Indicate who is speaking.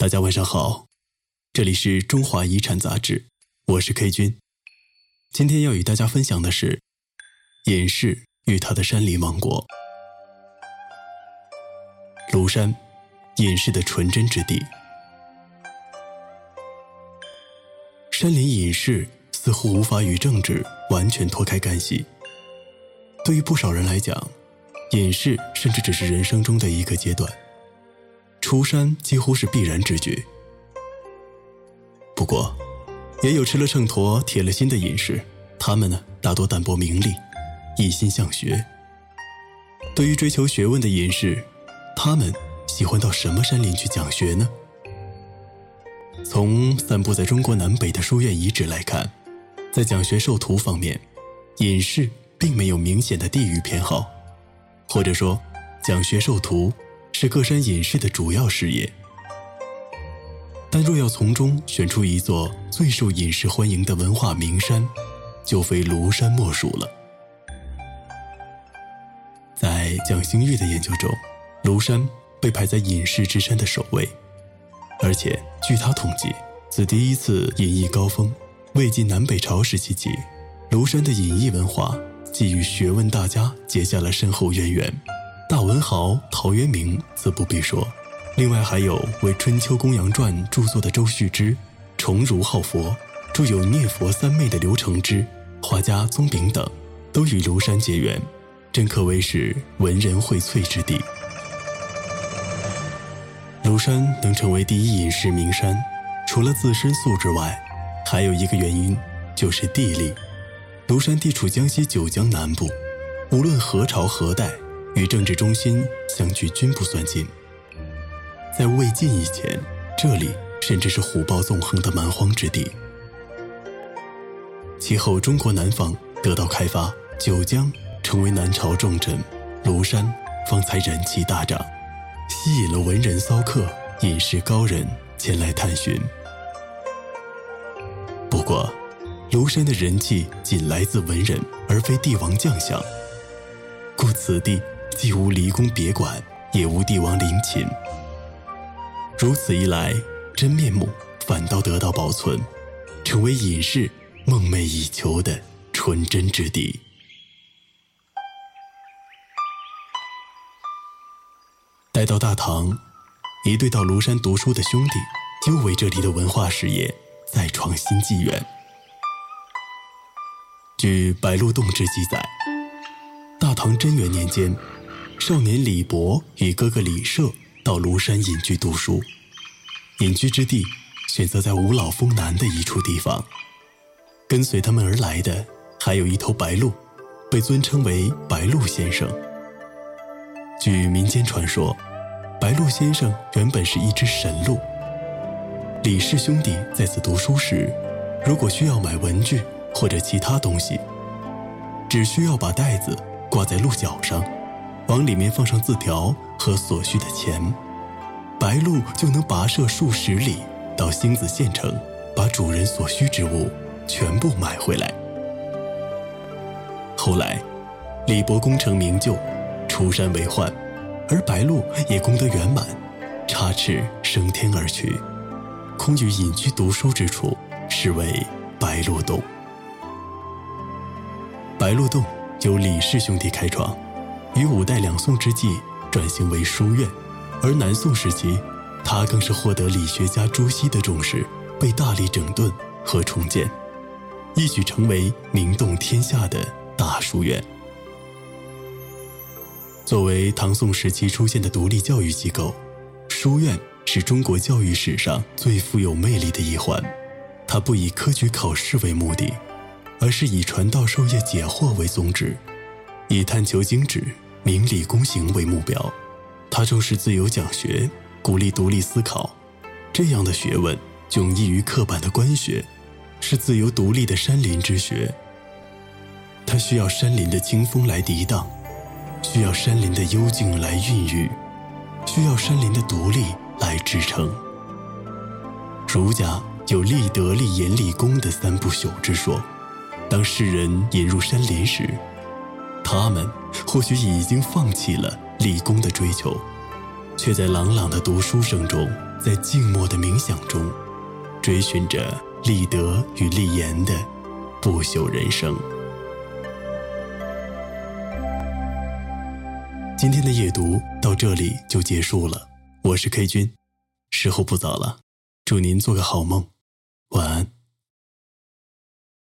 Speaker 1: 大家晚上好，这里是中华遗产杂志，我是 K 君。今天要与大家分享的是隐士与他的山林王国——庐山，隐士的纯真之地。山林隐士似乎无法与政治完全脱开干系。对于不少人来讲，隐士甚至只是人生中的一个阶段。出山几乎是必然之举。不过，也有吃了秤砣、铁了心的隐士，他们呢，大多淡泊名利，一心向学。对于追求学问的隐士，他们喜欢到什么山林去讲学呢？从散布在中国南北的书院遗址来看，在讲学授徒方面，隐士并没有明显的地域偏好，或者说，讲学授徒。是各山隐士的主要事业，但若要从中选出一座最受隐士欢迎的文化名山，就非庐山莫属了。在蒋兴玉的研究中，庐山被排在隐士之山的首位，而且据他统计，自第一次隐逸高峰魏晋南北朝时期起，庐山的隐逸文化即与学问大家结下了深厚渊源。大文豪陶渊明则不必说，另外还有为《春秋公羊传》著作的周旭之，崇儒好佛，著有《念佛三昧》的刘承之，画家宗炳等，都与庐山结缘，真可谓是文人荟萃之地。庐山能成为第一隐士名山，除了自身素质外，还有一个原因就是地利。庐山地处江西九江南部，无论何朝何代。与政治中心相距均不算近，在魏晋以前，这里甚至是虎豹纵横的蛮荒之地。其后，中国南方得到开发，九江成为南朝重镇，庐山方才人气大涨，吸引了文人骚客、隐士高人前来探寻。不过，庐山的人气仅来自文人，而非帝王将相，故此地。既无离宫别馆，也无帝王陵寝。如此一来，真面目反倒得到保存，成为隐士梦寐以求的纯真之地。待到大唐，一对到庐山读书的兄弟，就为这里的文化事业再创新纪元。据《白鹿洞志》记载，大唐贞元年间。少年李博与哥哥李涉到庐山隐居读书，隐居之地选择在五老峰南的一处地方。跟随他们而来的还有一头白鹿，被尊称为白鹿先生。据民间传说，白鹿先生原本是一只神鹿。李氏兄弟在此读书时，如果需要买文具或者其他东西，只需要把袋子挂在鹿角上。往里面放上字条和所需的钱，白鹭就能跋涉数十里到星子县城，把主人所需之物全部买回来。后来，李博功成名就，出山为宦，而白鹭也功德圆满，插翅升天而去，空余隐居读书之处，是为白鹿洞。白鹿洞由李氏兄弟开创。于五代两宋之际转型为书院，而南宋时期，它更是获得理学家朱熹的重视，被大力整顿和重建，一举成为名动天下的大书院。作为唐宋时期出现的独立教育机构，书院是中国教育史上最富有魅力的一环。它不以科举考试为目的，而是以传道授业解惑为宗旨。以探求精旨、明理公行为目标，他重视自由讲学，鼓励独立思考。这样的学问迥异于刻板的官学，是自由独立的山林之学。它需要山林的清风来涤荡，需要山林的幽静来孕育，需要山林的独立来支撑。儒家有立德、立言、立功的三不朽之说，当世人引入山林时。他们或许已经放弃了立功的追求，却在朗朗的读书声中在静默的冥想中，追寻着立德与立言的不朽人生。今天的夜读到这里就结束了，我是 K 君，时候不早了，祝您做个好梦，晚安。